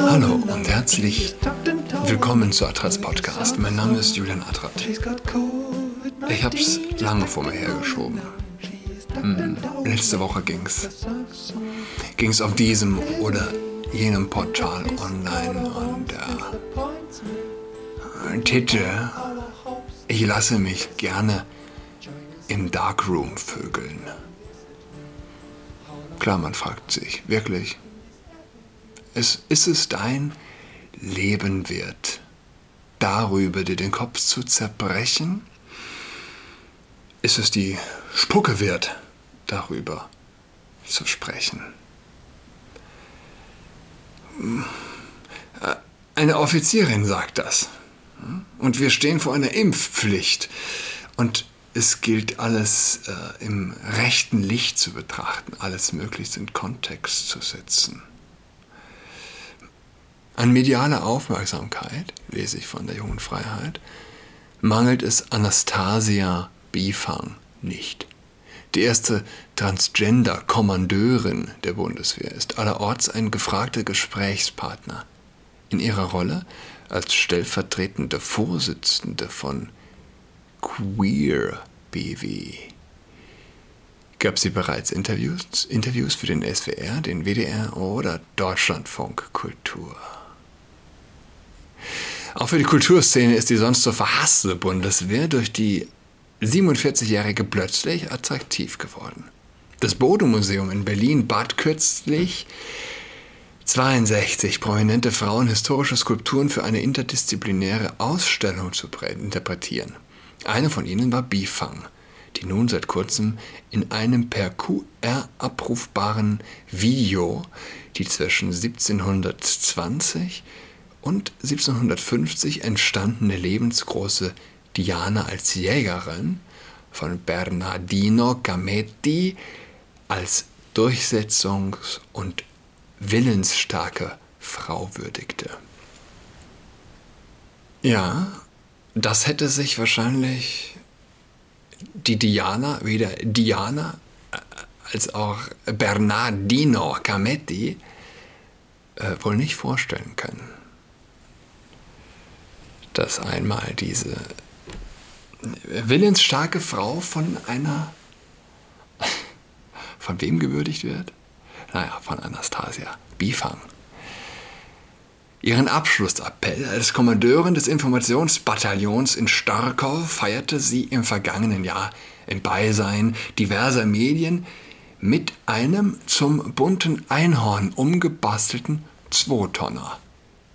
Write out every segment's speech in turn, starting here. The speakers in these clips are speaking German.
Hallo und herzlich willkommen zu Adrats Podcast. Mein Name ist Julian Adrat. Ich hab's lange vor mir hergeschoben. Hm, letzte Woche ging's. Ging's auf diesem oder jenem Portal online und äh, Titel Ich lasse mich gerne im Darkroom vögeln. Klar, man fragt sich, wirklich, ist, ist es dein Leben wert, darüber dir den Kopf zu zerbrechen? Ist es die Spucke wert, darüber zu sprechen? Eine Offizierin sagt das. Und wir stehen vor einer Impfpflicht. Und es gilt alles äh, im rechten Licht zu betrachten, alles möglichst in Kontext zu setzen. An medialer Aufmerksamkeit, lese ich von der jungen Freiheit, mangelt es Anastasia Bifang nicht. Die erste Transgender-Kommandeurin der Bundeswehr ist allerorts ein gefragter Gesprächspartner. In ihrer Rolle als stellvertretende Vorsitzende von Queer BW gab sie bereits Interviews, Interviews für den SWR, den WDR oder Deutschlandfunk Kultur. Auch für die Kulturszene ist die sonst so verhasste Bundeswehr durch die 47-Jährige plötzlich attraktiv geworden. Das Bode-Museum in Berlin bat kürzlich 62 prominente Frauen historische Skulpturen für eine interdisziplinäre Ausstellung zu interpretieren. Eine von ihnen war Bifang, die nun seit kurzem in einem per QR abrufbaren Video die zwischen 1720 und 1750 entstandene lebensgroße Diana als Jägerin von Bernardino Gametti als durchsetzungs- und willensstarke Frau würdigte. Ja, das hätte sich wahrscheinlich die Diana, weder Diana äh, als auch Bernardino Cametti äh, wohl nicht vorstellen können. Dass einmal diese willensstarke Frau von einer. Von wem gewürdigt wird? Naja, von Anastasia Bifang. Ihren Abschlussappell als Kommandeurin des Informationsbataillons in Starkow feierte sie im vergangenen Jahr im Beisein diverser Medien mit einem zum bunten Einhorn umgebastelten Zweitonner.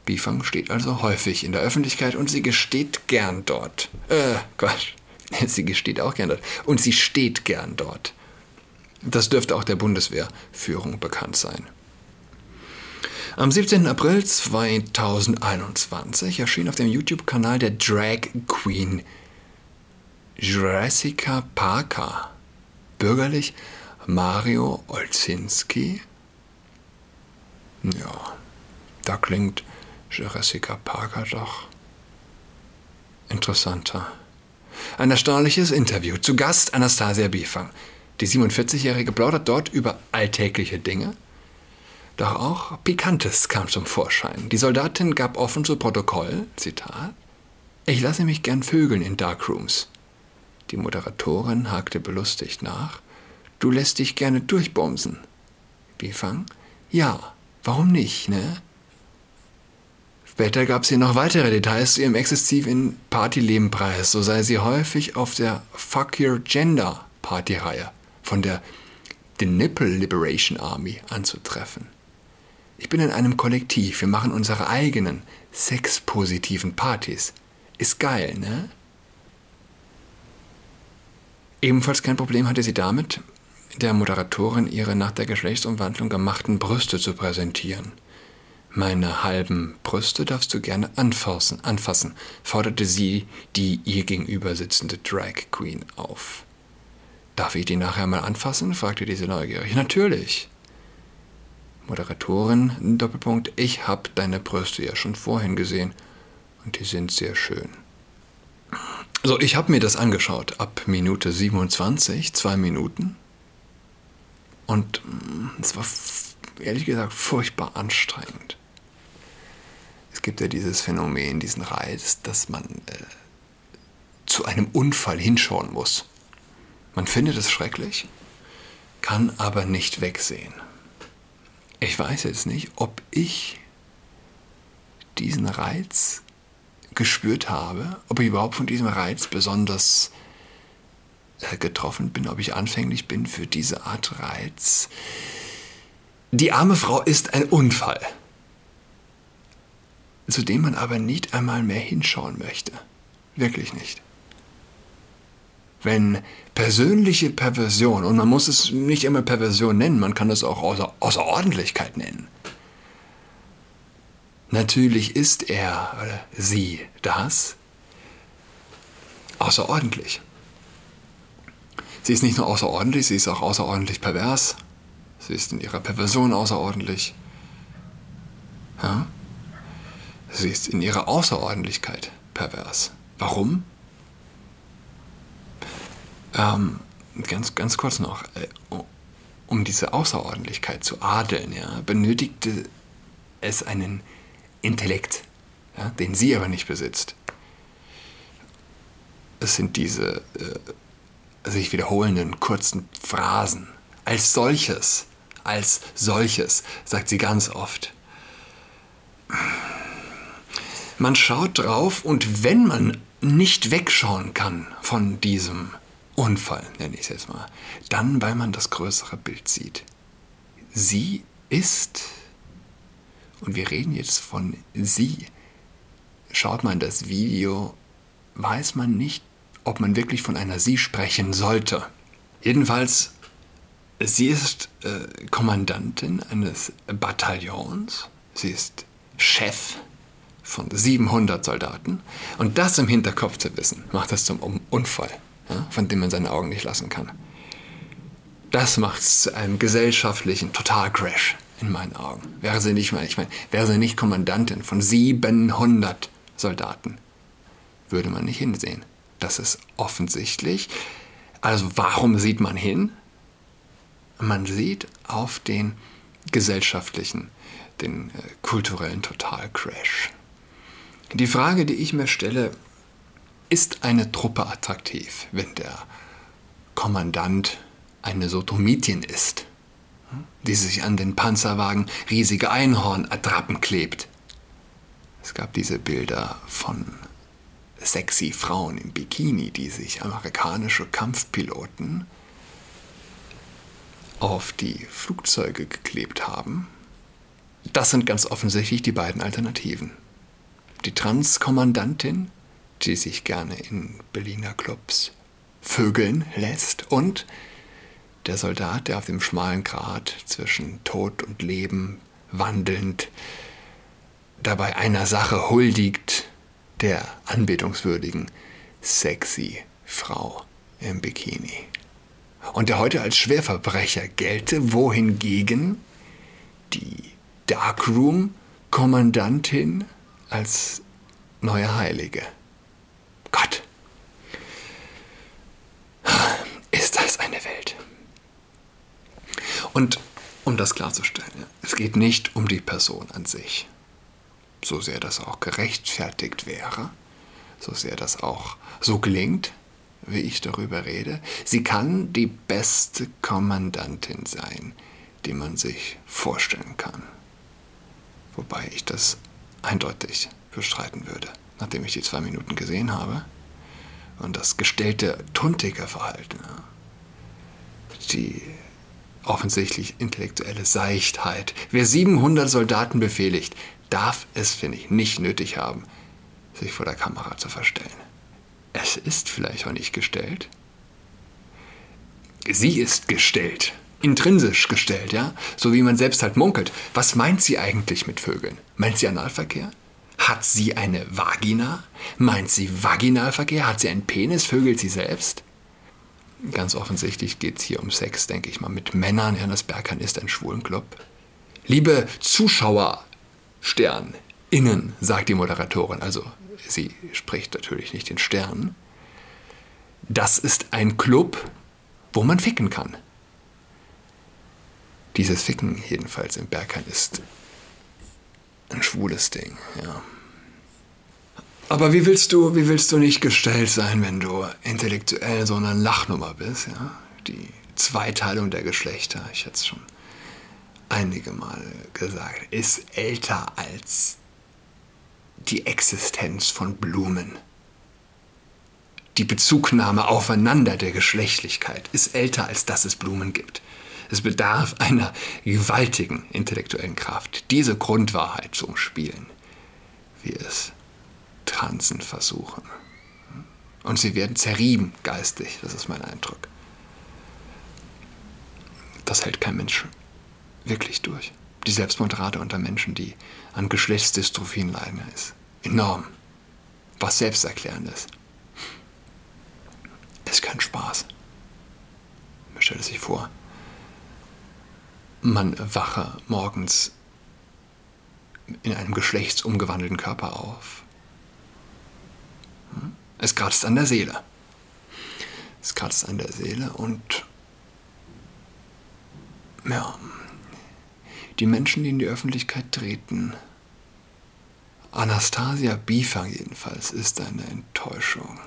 Bifang steht also häufig in der Öffentlichkeit und sie gesteht gern dort. Äh, Gott, sie gesteht auch gern dort. Und sie steht gern dort. Das dürfte auch der Bundeswehrführung bekannt sein. Am 17. April 2021 erschien auf dem YouTube-Kanal der Drag Queen Jessica Parker, bürgerlich Mario Olzinski. Ja, da klingt Jessica Parker doch interessanter. Ein erstaunliches Interview. Zu Gast Anastasia Bifang. Die 47-Jährige plaudert dort über alltägliche Dinge, doch auch Pikantes kam zum Vorschein. Die Soldatin gab offen zu Protokoll, Zitat, ich lasse mich gern vögeln in Darkrooms. Die Moderatorin hakte belustigt nach, du lässt dich gerne durchbomsen. Bifang, ja, warum nicht, ne? Später gab sie noch weitere Details zu ihrem exzessiven Partyleben preis. So sei sie häufig auf der Fuck Your Gender Partyreihe von der The Nipple Liberation Army anzutreffen. Ich bin in einem Kollektiv. Wir machen unsere eigenen sexpositiven Partys. Ist geil, ne? Ebenfalls kein Problem hatte sie damit, der Moderatorin ihre nach der Geschlechtsumwandlung gemachten Brüste zu präsentieren. Meine halben Brüste darfst du gerne anfassen, anfassen, forderte sie die ihr gegenüber sitzende Drag Queen auf. Darf ich die nachher mal anfassen? fragte diese neugierig. Natürlich. Moderatorin, Doppelpunkt, ich hab deine Brüste ja schon vorhin gesehen und die sind sehr schön. So, ich habe mir das angeschaut ab Minute 27, zwei Minuten. Und mm, es war ehrlich gesagt furchtbar anstrengend. Es gibt ja dieses Phänomen, diesen Reiz, dass man äh, zu einem Unfall hinschauen muss. Man findet es schrecklich, kann aber nicht wegsehen. Ich weiß jetzt nicht, ob ich diesen Reiz gespürt habe, ob ich überhaupt von diesem Reiz besonders äh, getroffen bin, ob ich anfänglich bin für diese Art Reiz. Die arme Frau ist ein Unfall, zu dem man aber nicht einmal mehr hinschauen möchte. Wirklich nicht. Wenn persönliche Perversion, und man muss es nicht immer Perversion nennen, man kann es auch Außer Außerordentlichkeit nennen. Natürlich ist er oder sie das außerordentlich. Sie ist nicht nur außerordentlich, sie ist auch außerordentlich pervers. Sie ist in ihrer Perversion außerordentlich. Ja? Sie ist in ihrer Außerordentlichkeit pervers. Warum? Ähm, ganz, ganz kurz noch. Äh, um diese Außerordentlichkeit zu adeln, ja, benötigte es einen Intellekt, ja, den sie aber nicht besitzt. Es sind diese äh, sich wiederholenden kurzen Phrasen. Als solches, als solches, sagt sie ganz oft. Man schaut drauf und wenn man nicht wegschauen kann von diesem Unfall, nenne ich es jetzt mal, dann weil man das größere Bild sieht. Sie ist, und wir reden jetzt von sie, schaut man das Video, weiß man nicht, ob man wirklich von einer sie sprechen sollte. Jedenfalls, sie ist äh, Kommandantin eines Bataillons, sie ist Chef von 700 Soldaten. Und das im Hinterkopf zu wissen, macht das zum Unfall, von dem man seine Augen nicht lassen kann. Das macht es zu einem gesellschaftlichen Totalcrash in meinen Augen. Wäre sie nicht ich meine, wäre sie nicht Kommandantin von 700 Soldaten, würde man nicht hinsehen. Das ist offensichtlich. Also warum sieht man hin? Man sieht auf den gesellschaftlichen, den äh, kulturellen Totalcrash. Die Frage, die ich mir stelle, ist eine Truppe attraktiv, wenn der Kommandant eine Sotomitin ist, die sich an den Panzerwagen riesige Einhornattrappen klebt? Es gab diese Bilder von sexy Frauen im Bikini, die sich amerikanische Kampfpiloten auf die Flugzeuge geklebt haben. Das sind ganz offensichtlich die beiden Alternativen die Transkommandantin, die sich gerne in Berliner Clubs vögeln lässt und der Soldat, der auf dem schmalen Grat zwischen Tod und Leben wandelnd dabei einer Sache huldigt, der anbetungswürdigen, sexy Frau im Bikini. Und der heute als Schwerverbrecher gelte, wohingegen die Darkroom-Kommandantin als neue Heilige. Gott, ist das eine Welt. Und um das klarzustellen, es geht nicht um die Person an sich, so sehr das auch gerechtfertigt wäre, so sehr das auch so klingt, wie ich darüber rede. Sie kann die beste Kommandantin sein, die man sich vorstellen kann. Wobei ich das eindeutig bestreiten würde, nachdem ich die zwei Minuten gesehen habe. Und das gestellte Tuntiker-Verhalten, die offensichtlich intellektuelle Seichtheit. Wer 700 Soldaten befehligt, darf es, finde ich, nicht nötig haben, sich vor der Kamera zu verstellen. Es ist vielleicht auch nicht gestellt. Sie ist gestellt intrinsisch gestellt, ja, so wie man selbst halt munkelt. Was meint sie eigentlich mit Vögeln? Meint sie Analverkehr? Hat sie eine Vagina? Meint sie Vaginalverkehr? Hat sie einen Penis? Vögelt sie selbst? Ganz offensichtlich geht es hier um Sex, denke ich mal, mit Männern. Das Berghain ist ein Schwulenclub. Liebe Zuschauer, Stern, innen, sagt die Moderatorin, also sie spricht natürlich nicht den Stern. Das ist ein Club, wo man ficken kann. Dieses Ficken jedenfalls im Berghain ist ein schwules Ding, ja. Aber wie willst du, wie willst du nicht gestellt sein, wenn du intellektuell so eine Lachnummer bist, ja? Die Zweiteilung der Geschlechter, ich hätte es schon einige Male gesagt, ist älter als die Existenz von Blumen. Die Bezugnahme aufeinander der Geschlechtlichkeit ist älter, als dass es Blumen gibt. Es bedarf einer gewaltigen intellektuellen Kraft, diese Grundwahrheit zu umspielen, wie es Transen versuchen. Und sie werden zerrieben geistig, das ist mein Eindruck. Das hält kein Mensch wirklich durch. Die Selbstmordrate unter Menschen, die an Geschlechtsdystrophien leiden, ist enorm. Was selbsterklärendes. Ist kein Spaß. Man stellt sich vor, man wache morgens in einem geschlechtsumgewandelten Körper auf. Es kratzt an der Seele. Es kratzt an der Seele und ja, die Menschen, die in die Öffentlichkeit treten, Anastasia Biefer jedenfalls, ist eine Enttäuschung.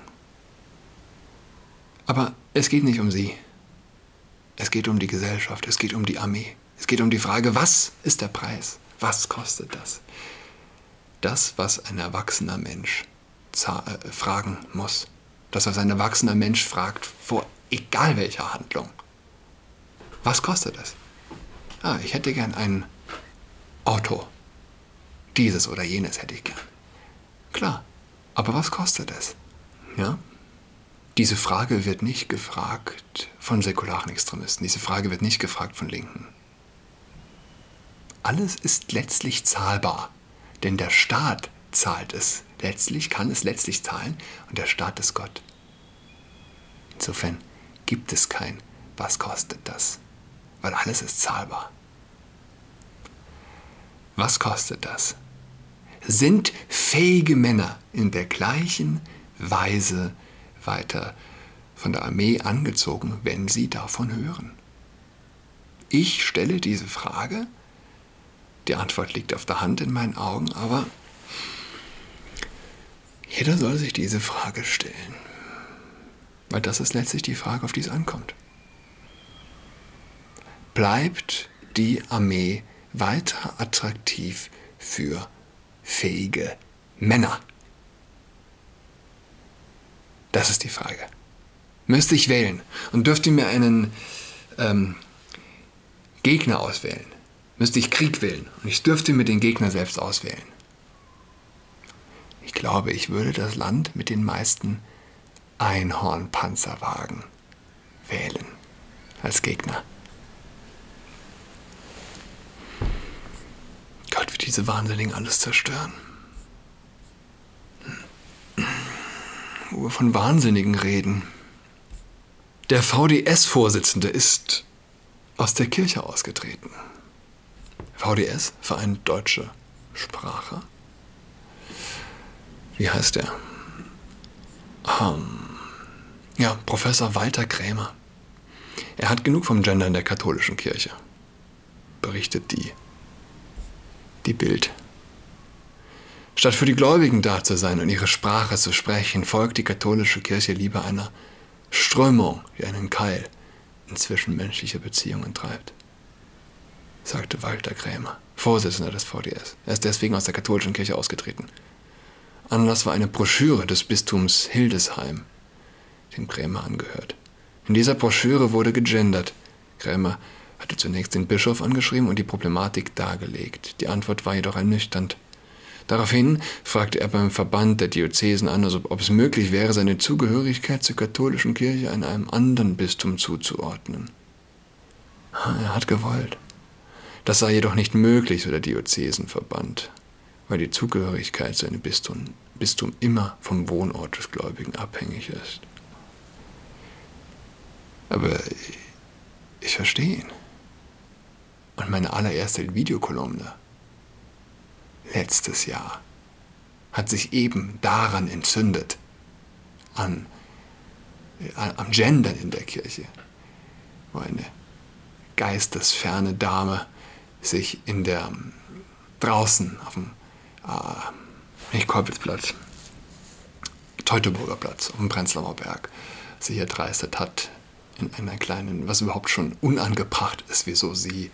Aber es geht nicht um sie. Es geht um die Gesellschaft, es geht um die Armee. Es geht um die Frage, was ist der Preis? Was kostet das? Das, was ein erwachsener Mensch äh, fragen muss. Das, was ein erwachsener Mensch fragt vor egal welcher Handlung. Was kostet es? Ah, ich hätte gern ein Auto. Dieses oder jenes hätte ich gern. Klar, aber was kostet es? Ja? Diese Frage wird nicht gefragt von säkularen Extremisten. Diese Frage wird nicht gefragt von Linken. Alles ist letztlich zahlbar, denn der Staat zahlt es. Letztlich kann es letztlich zahlen und der Staat ist Gott. Insofern gibt es kein, was kostet das, weil alles ist zahlbar. Was kostet das? Sind fähige Männer in der gleichen Weise weiter von der Armee angezogen, wenn sie davon hören? Ich stelle diese Frage die Antwort liegt auf der Hand in meinen Augen, aber jeder soll sich diese Frage stellen. Weil das ist letztlich die Frage, auf die es ankommt. Bleibt die Armee weiter attraktiv für fähige Männer? Das ist die Frage. Müsste ich wählen und dürfte mir einen ähm, Gegner auswählen, müsste ich Krieg wählen und ich dürfte mir den Gegner selbst auswählen. Ich glaube, ich würde das Land mit den meisten Einhornpanzerwagen wählen als Gegner. Gott, wie diese Wahnsinnigen alles zerstören. Wo wir von Wahnsinnigen reden. Der VDS-Vorsitzende ist aus der Kirche ausgetreten. VDS, Verein Deutsche Sprache. Wie heißt der? Um, ja, Professor Walter Krämer. Er hat genug vom Gender in der katholischen Kirche, berichtet die, die Bild. Statt für die Gläubigen da zu sein und ihre Sprache zu sprechen, folgt die katholische Kirche lieber einer Strömung, die einen Keil in zwischenmenschliche Beziehungen treibt sagte Walter Krämer, Vorsitzender des VDS. Er ist deswegen aus der katholischen Kirche ausgetreten. Anlass war eine Broschüre des Bistums Hildesheim, dem Krämer angehört. In dieser Broschüre wurde gegendert. Krämer hatte zunächst den Bischof angeschrieben und die Problematik dargelegt. Die Antwort war jedoch ernüchternd. Daraufhin fragte er beim Verband der Diözesen an, also ob es möglich wäre, seine Zugehörigkeit zur katholischen Kirche in einem anderen Bistum zuzuordnen. Er hat gewollt. Das sei jedoch nicht möglich, so der Diözesenverband, weil die Zugehörigkeit zu einem Bistum, Bistum immer vom Wohnort des Gläubigen abhängig ist. Aber ich, verstehe ihn. Und meine allererste Videokolumne letztes Jahr hat sich eben daran entzündet, an, an, am Gendern in der Kirche, wo eine geistesferne Dame sich in der draußen auf dem äh, nicht Kolpitzplatz, Teutoburger Platz auf dem Prenzlauer Berg sich erdreistet hat in einer kleinen, was überhaupt schon unangebracht ist, wieso sie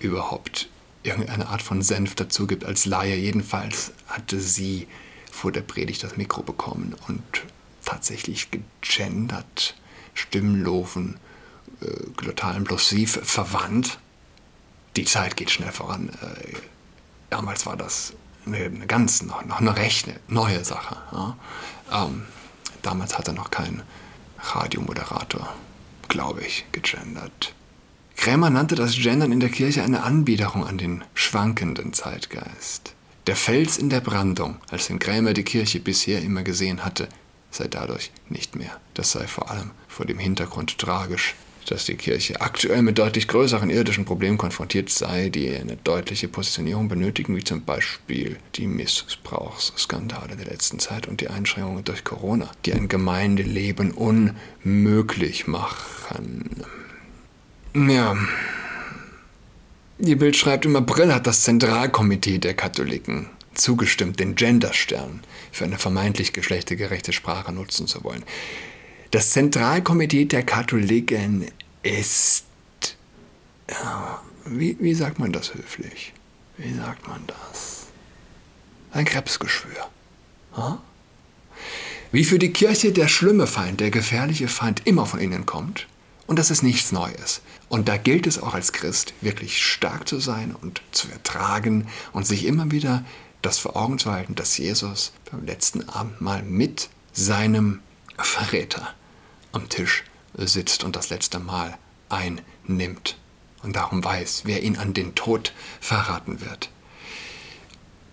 überhaupt irgendeine Art von Senf dazu gibt als Laie. Jedenfalls hatte sie vor der Predigt das Mikro bekommen und tatsächlich gegendert, Stimmlofen, äh, glottalen Plosiv verwandt. Die Zeit geht schnell voran. Äh, damals war das eine, ganz, noch, noch eine recht neue Sache. Ja? Ähm, damals hatte noch kein Radiomoderator, glaube ich, gegendert. Krämer nannte das Gendern in der Kirche eine Anbiederung an den schwankenden Zeitgeist. Der Fels in der Brandung, als den Krämer die Kirche bisher immer gesehen hatte, sei dadurch nicht mehr. Das sei vor allem vor dem Hintergrund tragisch, dass die Kirche aktuell mit deutlich größeren irdischen Problemen konfrontiert sei, die eine deutliche Positionierung benötigen, wie zum Beispiel die Missbrauchsskandale der letzten Zeit und die Einschränkungen durch Corona, die ein Gemeindeleben unmöglich machen. Ja. Die Bild schreibt, im April hat das Zentralkomitee der Katholiken zugestimmt, den Genderstern für eine vermeintlich geschlechtergerechte Sprache nutzen zu wollen. Das Zentralkomitee der Katholiken ist. Wie, wie sagt man das höflich? Wie sagt man das? Ein Krebsgeschwür. Ha? Wie für die Kirche der schlimme Feind, der gefährliche Feind immer von innen kommt, und das ist nichts Neues. Und da gilt es auch als Christ, wirklich stark zu sein und zu ertragen und sich immer wieder das vor Augen zu halten, dass Jesus beim letzten Abendmahl mit seinem Verräter am Tisch sitzt und das letzte Mal einnimmt und darum weiß, wer ihn an den Tod verraten wird.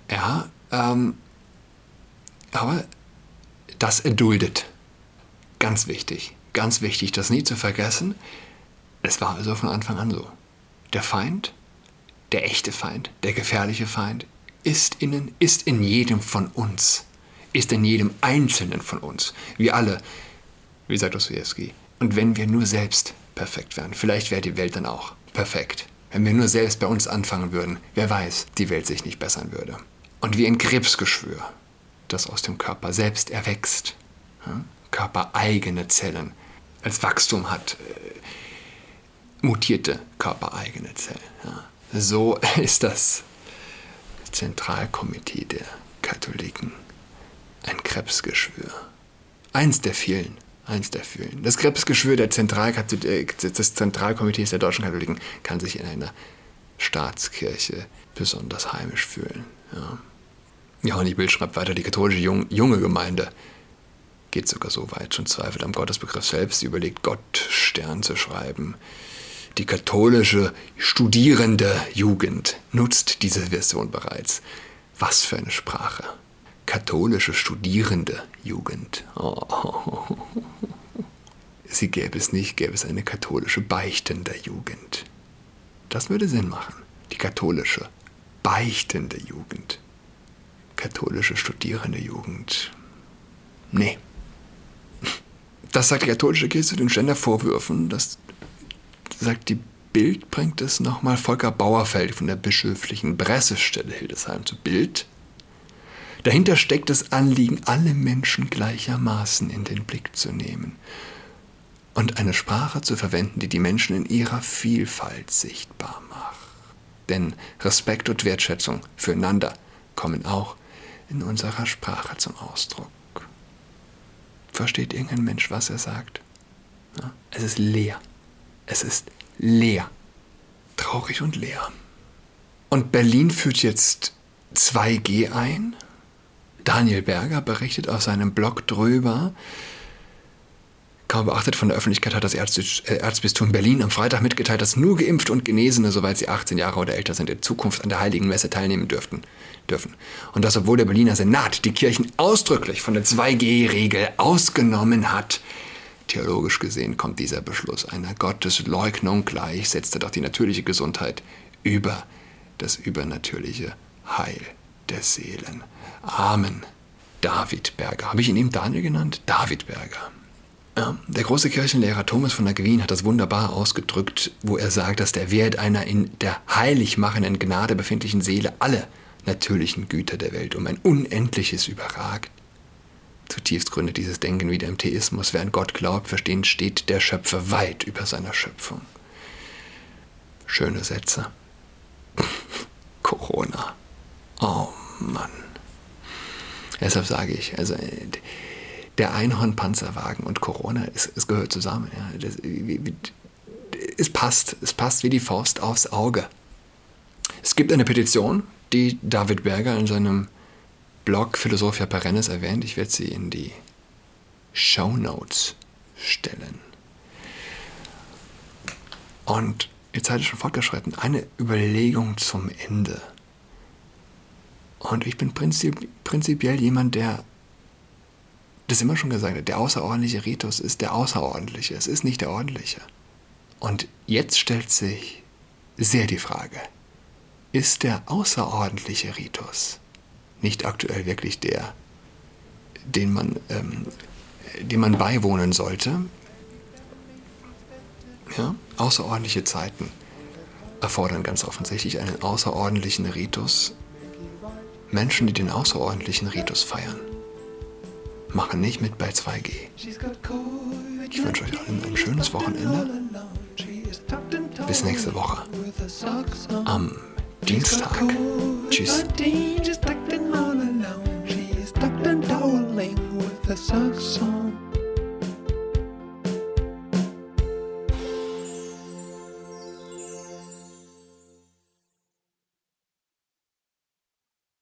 Ja, ähm, aber das erduldet. Ganz wichtig ganz wichtig, das nie zu vergessen, es war also von Anfang an so. Der Feind, der echte Feind, der gefährliche Feind, ist innen, ist in jedem von uns, ist in jedem Einzelnen von uns. Wir alle, wie sagt Dostoevsky. Und wenn wir nur selbst perfekt wären, vielleicht wäre die Welt dann auch perfekt. Wenn wir nur selbst bei uns anfangen würden, wer weiß, die Welt sich nicht bessern würde. Und wie ein Krebsgeschwür, das aus dem Körper selbst erwächst, körpereigene Zellen, als Wachstum hat, äh, mutierte körpereigene Zellen. Ja. So ist das Zentralkomitee der Katholiken ein Krebsgeschwür. Eins der vielen. Eins der vielen. Das Krebsgeschwür der äh, des Zentralkomitees der deutschen Katholiken kann sich in einer Staatskirche besonders heimisch fühlen. Ja, die Bild schreibt weiter, die katholische junge Gemeinde geht sogar so weit, schon zweifelt am Gottesbegriff selbst, sie überlegt, Gott Stern zu schreiben. Die katholische studierende Jugend nutzt diese Version bereits. Was für eine Sprache. Katholische studierende Jugend. Oh. Sie gäbe es nicht, gäbe es eine katholische beichtende Jugend. Das würde Sinn machen. Die katholische beichtende Jugend. Katholische studierende Jugend. Nee. Das sagt die katholische Kirche zu den Gendervorwürfen. Das sagt die Bild, bringt es nochmal Volker Bauerfeld von der bischöflichen Pressestelle Hildesheim zu Bild. Dahinter steckt das Anliegen, alle Menschen gleichermaßen in den Blick zu nehmen und eine Sprache zu verwenden, die die Menschen in ihrer Vielfalt sichtbar macht. Denn Respekt und Wertschätzung füreinander kommen auch in unserer Sprache zum Ausdruck versteht irgendein Mensch, was er sagt. Es ist leer. Es ist leer. Traurig und leer. Und Berlin führt jetzt 2G ein. Daniel Berger berichtet auf seinem Blog drüber. Kaum beachtet von der Öffentlichkeit hat das äh, Erzbistum Berlin am Freitag mitgeteilt, dass nur Geimpfte und Genesene, soweit sie 18 Jahre oder älter sind, in Zukunft an der Heiligen Messe teilnehmen dürften dürfen. Und das, obwohl der Berliner Senat die Kirchen ausdrücklich von der 2G-Regel ausgenommen hat. Theologisch gesehen kommt dieser Beschluss einer Gottesleugnung gleich, setzte doch die natürliche Gesundheit über das übernatürliche Heil der Seelen. Amen. David Berger. Habe ich ihn eben Daniel genannt? David Berger. Der große Kirchenlehrer Thomas von Aquin hat das wunderbar ausgedrückt, wo er sagt, dass der Wert einer in der heilig machenden Gnade befindlichen Seele alle natürlichen Güter der Welt um ein Unendliches überragt. Zutiefst gründet dieses Denken wieder im Theismus. Wer an Gott glaubt, verstehen, steht der Schöpfer weit über seiner Schöpfung. Schöne Sätze. Corona. Oh Mann. Deshalb sage ich, also der Einhornpanzerwagen und Corona, es, es gehört zusammen. Ja. Das, es passt, es passt wie die Faust aufs Auge. Es gibt eine Petition, die David Berger in seinem Blog Philosophia Perennis erwähnt. Ich werde sie in die Show Notes stellen. Und die Zeit ist schon fortgeschritten. Eine Überlegung zum Ende. Und ich bin prinzip, prinzipiell jemand, der das immer schon gesagt hat, der außerordentliche Ritus ist der außerordentliche, es ist nicht der ordentliche. Und jetzt stellt sich sehr die Frage, ist der außerordentliche Ritus nicht aktuell wirklich der, den man, ähm, dem man beiwohnen sollte? Ja? Außerordentliche Zeiten erfordern ganz offensichtlich einen außerordentlichen Ritus. Menschen, die den außerordentlichen Ritus feiern, machen nicht mit bei 2G. Ich wünsche euch allen ein schönes Wochenende. Bis nächste Woche. Am Dienstag. Tschüss.